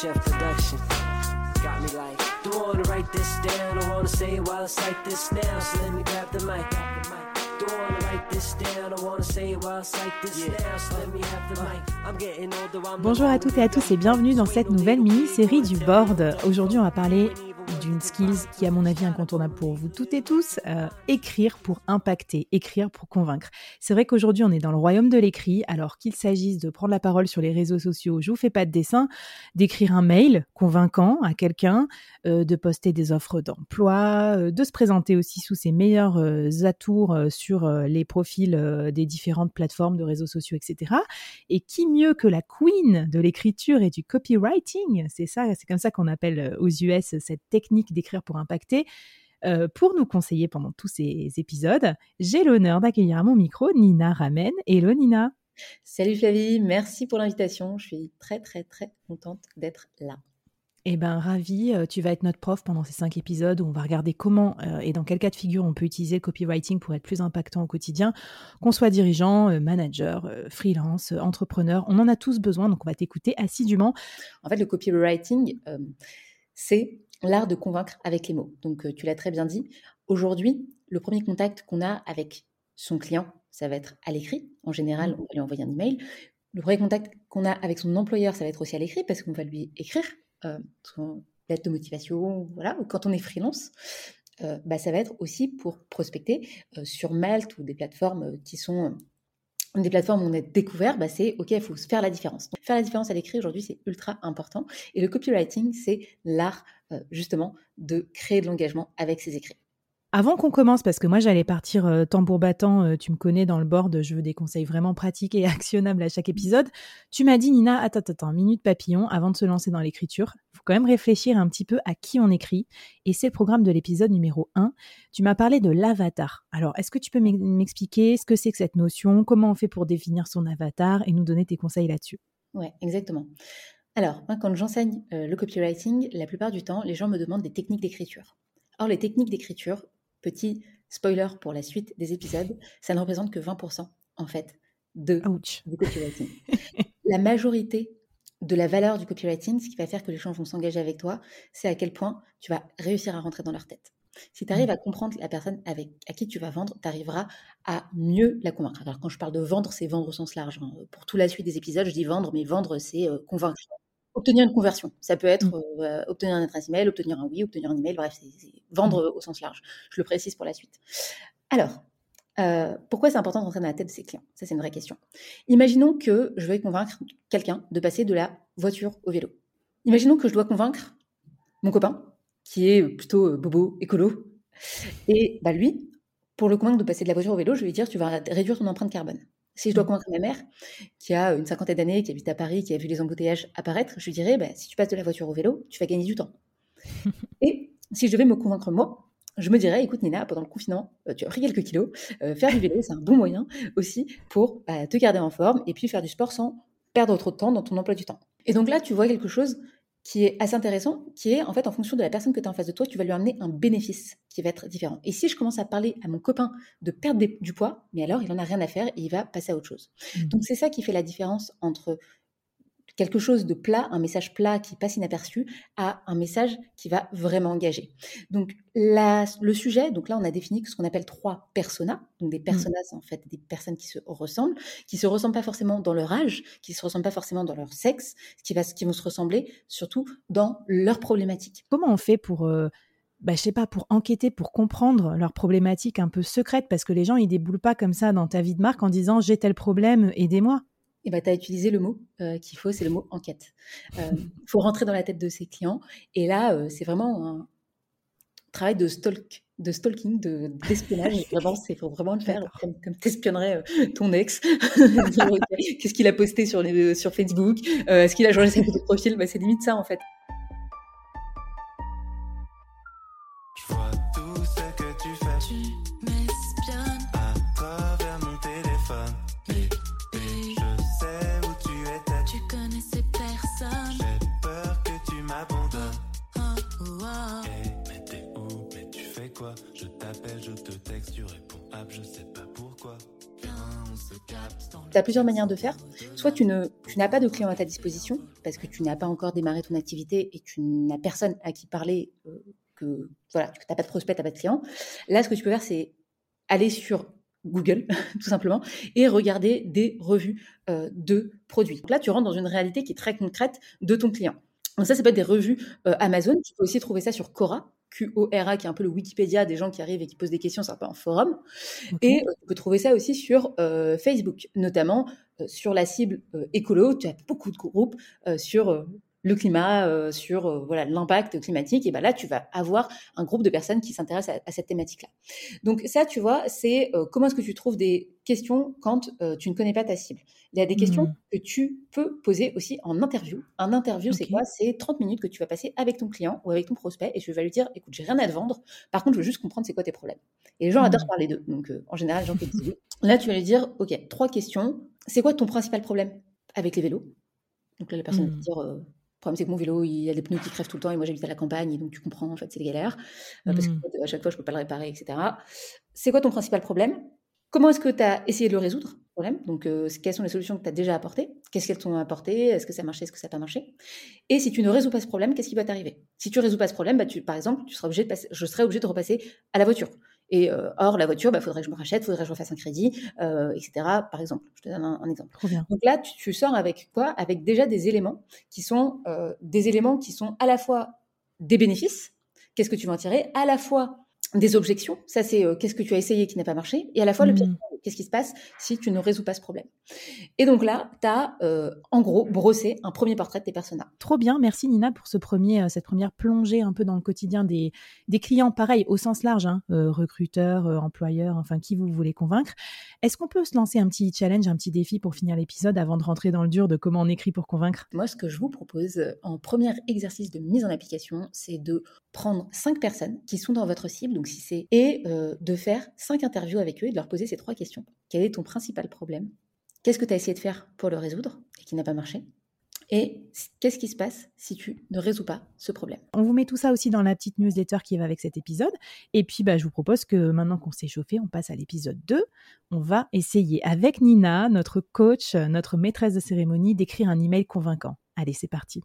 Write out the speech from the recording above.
chef production. Got me like, don't wanna write this down. I wanna say it while I cite this now. So let me grab the mic. Don't wanna write this down. I wanna say it while I cite this now. So let me have the mic. I'm getting older. I'm Bonjour à toutes et à tous et bienvenue dans cette nouvelle mini-série du board. Aujourd'hui, on va parler d'une skills qui, à mon avis, incontournable pour vous toutes et tous, euh, écrire pour impacter, écrire pour convaincre. C'est vrai qu'aujourd'hui, on est dans le royaume de l'écrit, alors qu'il s'agisse de prendre la parole sur les réseaux sociaux, je vous fais pas de dessin, d'écrire un mail convaincant à quelqu'un, euh, de poster des offres d'emploi, euh, de se présenter aussi sous ses meilleurs atours sur les profils des différentes plateformes de réseaux sociaux, etc. Et qui mieux que la queen de l'écriture et du copywriting, c'est ça, c'est comme ça qu'on appelle aux US cette technique d'écrire pour impacter. Euh, pour nous conseiller pendant tous ces épisodes, j'ai l'honneur d'accueillir à mon micro Nina Ramen. Hello Nina. Salut Flavie, merci pour l'invitation. Je suis très très très contente d'être là. Eh ben ravi, euh, tu vas être notre prof pendant ces cinq épisodes où on va regarder comment euh, et dans quel cas de figure on peut utiliser le copywriting pour être plus impactant au quotidien, qu'on soit dirigeant, euh, manager, euh, freelance, entrepreneur, on en a tous besoin, donc on va t'écouter assidûment. En fait, le copywriting, c'est l'art de convaincre avec les mots. Donc, euh, tu l'as très bien dit. Aujourd'hui, le premier contact qu'on a avec son client, ça va être à l'écrit. En général, on va lui envoyer un email. Le premier contact qu'on a avec son employeur, ça va être aussi à l'écrit parce qu'on va lui écrire euh, son lettre de motivation, voilà. Quand on est freelance, euh, bah, ça va être aussi pour prospecter sur Malte ou des plateformes qui sont des plateformes où on est découvert, bah, c'est OK, il faut faire la différence. Faire la différence à l'écrit aujourd'hui, c'est ultra important. Et le copywriting, c'est l'art euh, justement de créer de l'engagement avec ses écrits. Avant qu'on commence, parce que moi j'allais partir euh, tambour battant, euh, tu me connais dans le board, je veux des conseils vraiment pratiques et actionnables à chaque épisode. Tu m'as dit, Nina, attends, attends, minute papillon, avant de se lancer dans l'écriture, il faut quand même réfléchir un petit peu à qui on écrit. Et c'est le programme de l'épisode numéro 1. Tu m'as parlé de l'avatar. Alors, est-ce que tu peux m'ex- m'expliquer ce que c'est que cette notion, comment on fait pour définir son avatar et nous donner tes conseils là-dessus? Ouais, exactement. Alors, moi, quand j'enseigne euh, le copywriting, la plupart du temps, les gens me demandent des techniques d'écriture. Or, les techniques d'écriture, petit spoiler pour la suite des épisodes, ça ne représente que 20% en fait de Ouch. du copywriting. la majorité de la valeur du copywriting, ce qui va faire que les gens vont s'engager avec toi, c'est à quel point tu vas réussir à rentrer dans leur tête. Si tu arrives à comprendre la personne avec, à qui tu vas vendre, tu arriveras à mieux la convaincre. Alors quand je parle de vendre, c'est vendre au sens large. hein. Pour toute la suite des épisodes, je dis vendre, mais vendre, c'est euh, convaincre. Obtenir une conversion. Ça peut être euh, obtenir un adresse email, obtenir un oui, obtenir un email, bref, c'est vendre euh, au sens large. Je le précise pour la suite. Alors, euh, pourquoi c'est important de rentrer dans la tête de ses clients? Ça, c'est une vraie question. Imaginons que je veuille convaincre quelqu'un de passer de la voiture au vélo. Imaginons que je dois convaincre mon copain, qui est plutôt euh, bobo, écolo. Et bah, lui, pour le convaincre de passer de la voiture au vélo, je vais lui dire tu vas réduire ton empreinte carbone. Si je dois convaincre ma mère, qui a une cinquantaine d'années, qui habite à Paris, qui a vu les embouteillages apparaître, je lui dirais bah, si tu passes de la voiture au vélo, tu vas gagner du temps. Et si je devais me convaincre moi, je me dirais, écoute Nina, pendant le confinement, euh, tu as pris quelques kilos, euh, faire du vélo, c'est un bon moyen aussi pour bah, te garder en forme et puis faire du sport sans perdre trop de temps dans ton emploi du temps. Et donc là, tu vois quelque chose qui est assez intéressant, qui est en fait en fonction de la personne que tu as en face de toi, tu vas lui amener un bénéfice qui va être différent. Et si je commence à parler à mon copain de perdre des- du poids, mais alors il en a rien à faire et il va passer à autre chose. Mhm. Donc c'est ça qui fait la différence entre quelque chose de plat, un message plat qui passe inaperçu, à un message qui va vraiment engager. Donc la- le sujet, donc là on a défini ce qu'on appelle trois personas. Donc des personas, c'est en fait des personnes qui se ressemblent, qui se ressemblent pas forcément dans leur âge, qui se ressemblent pas forcément dans leur sexe, qui, va, qui vont se ressembler surtout dans leurs problématiques. Comment on fait pour, euh, bah, je sais pas, pour enquêter, pour comprendre leurs problématiques un peu secrètes? Parce que les gens, ils déboulent pas comme ça dans ta vie de marque en disant j'ai tel problème, aidez-moi. Et ben, tu as utilisé le mot euh, qu'il faut, c'est le mot enquête. Il faut rentrer dans la tête de ses clients. Et là, euh, c'est vraiment un travail de, stalk, de stalking, de- d'espionnage. vraiment, il faut vraiment le faire comme, comme tu espionnerais ton ex. Qu'est-ce qu'il a posté sur, les, sur Facebook? Euh, Est-ce qu'il a changé sa photo de profil? Bah, C'est limite ça, en fait. Tu réponds je sais pas pourquoi. Tu as plusieurs manières de faire. Soit tu ne- tu n'as pas de client à ta disposition parce que tu n'as pas encore démarré ton activité et tu n'as personne à qui parler, euh, que voilà, tu n'as pas de prospect, tu n'as pas de client. Là, ce que tu peux faire, c'est aller sur Google, tout simplement, et regarder des revues euh, de produits. Donc là, tu rentres dans une réalité qui est très concrète de ton client. Donc ça, ça peut être des revues euh, Amazon. Tu peux aussi trouver ça sur Quora, Q-O-R-A, qui est un peu le Wikipédia des gens qui arrivent et qui posent des questions, c'est un peu un forum. Et euh, tu peux trouver ça aussi sur euh, Facebook, notamment euh, sur la cible euh, écolo. Tu as beaucoup de groupes sur le climat, euh, sur euh, voilà l'impact climatique. Et ben là, tu vas avoir un groupe de personnes qui s'intéressent à, à cette thématique-là. Donc ça, tu vois, c'est euh, comment est-ce que tu trouves des questions quand tu ne connais pas ta cible? Il y a des questions Mhm. que tu peux poser aussi en interview. Un interview, c'est quoi? C'est 30 minutes que tu vas passer avec ton client ou avec ton prospect et tu vas lui dire, écoute, j'ai rien à te vendre. Par contre, je veux juste comprendre c'est quoi tes problèmes? Et les gens adorent Mhm. parler d'eux. Donc, en général, les gens te disent oui. Là, tu vas lui dire, OK, trois questions. C'est quoi ton principal problème avec les vélos? Donc là, la personne va te dire, le problème, c'est que mon vélo, il y a des pneus qui crèvent tout le temps et moi, j'habite à la campagne. Et donc, tu comprends, en fait, c'est des galères. Euh, parce que à chaque fois, je peux pas le réparer, etc. C'est quoi ton principal problème? Comment est-ce que tu as essayé de le résoudre ce problème? Donc, euh, quelles sont les solutions que tu as déjà apportées? Qu'est-ce qu'elles t'ont apporté? Est-ce que ça a marché Est-ce que ça n'a pas marché? Et si tu ne résous pas ce problème, qu'est-ce qui va t'arriver? Si tu résous pas ce problème, bah, tu, par exemple, tu seras obligé de passer, je serai obligé de repasser à la voiture. Et euh, or, la voiture, il bah, faudrait que je me rachète, faudrait que je refasse un crédit, euh, etc. Par exemple, je te donne un, un exemple. Donc là, tu, tu sors avec quoi? Avec déjà des éléments qui sont euh, des éléments qui sont à la fois des bénéfices, qu'est-ce que tu vas en tirer, à la fois des objections, ça c'est euh, qu'est-ce que tu as essayé qui n'a pas marché, et à la fois le pire, Mhm. qu'est-ce qui se passe si tu ne résous pas ce problème? Et donc là, tu as en gros brossé un premier portrait de tes personas. Trop bien, merci Nina pour ce premier, euh, cette première plongée un peu dans le quotidien des, des clients, pareil, au sens large, hein, euh, recruteurs, euh, employeurs, enfin qui vous voulez convaincre. Est-ce qu'on peut se lancer un petit challenge, un petit défi pour finir l'épisode avant de rentrer dans le dur de comment on écrit pour convaincre? Moi, ce que je vous propose euh, en premier exercice de mise en application, c'est de prendre cinq personnes qui sont dans votre cible, et euh, de faire cinq interviews avec eux et de leur poser ces trois questions. Quel est ton principal problème? Qu'est-ce que tu as essayé de faire pour le résoudre et qui n'a pas marché? Et qu'est-ce qui se passe si tu ne résous pas ce problème? On vous met tout ça aussi dans la petite newsletter qui va avec cet épisode. Et puis, bah, je vous propose que maintenant qu'on s'est chauffé, on passe à l'épisode 2. On va essayer avec Nina, notre coach, notre maîtresse de cérémonie, d'écrire un email convaincant. Allez, c'est parti.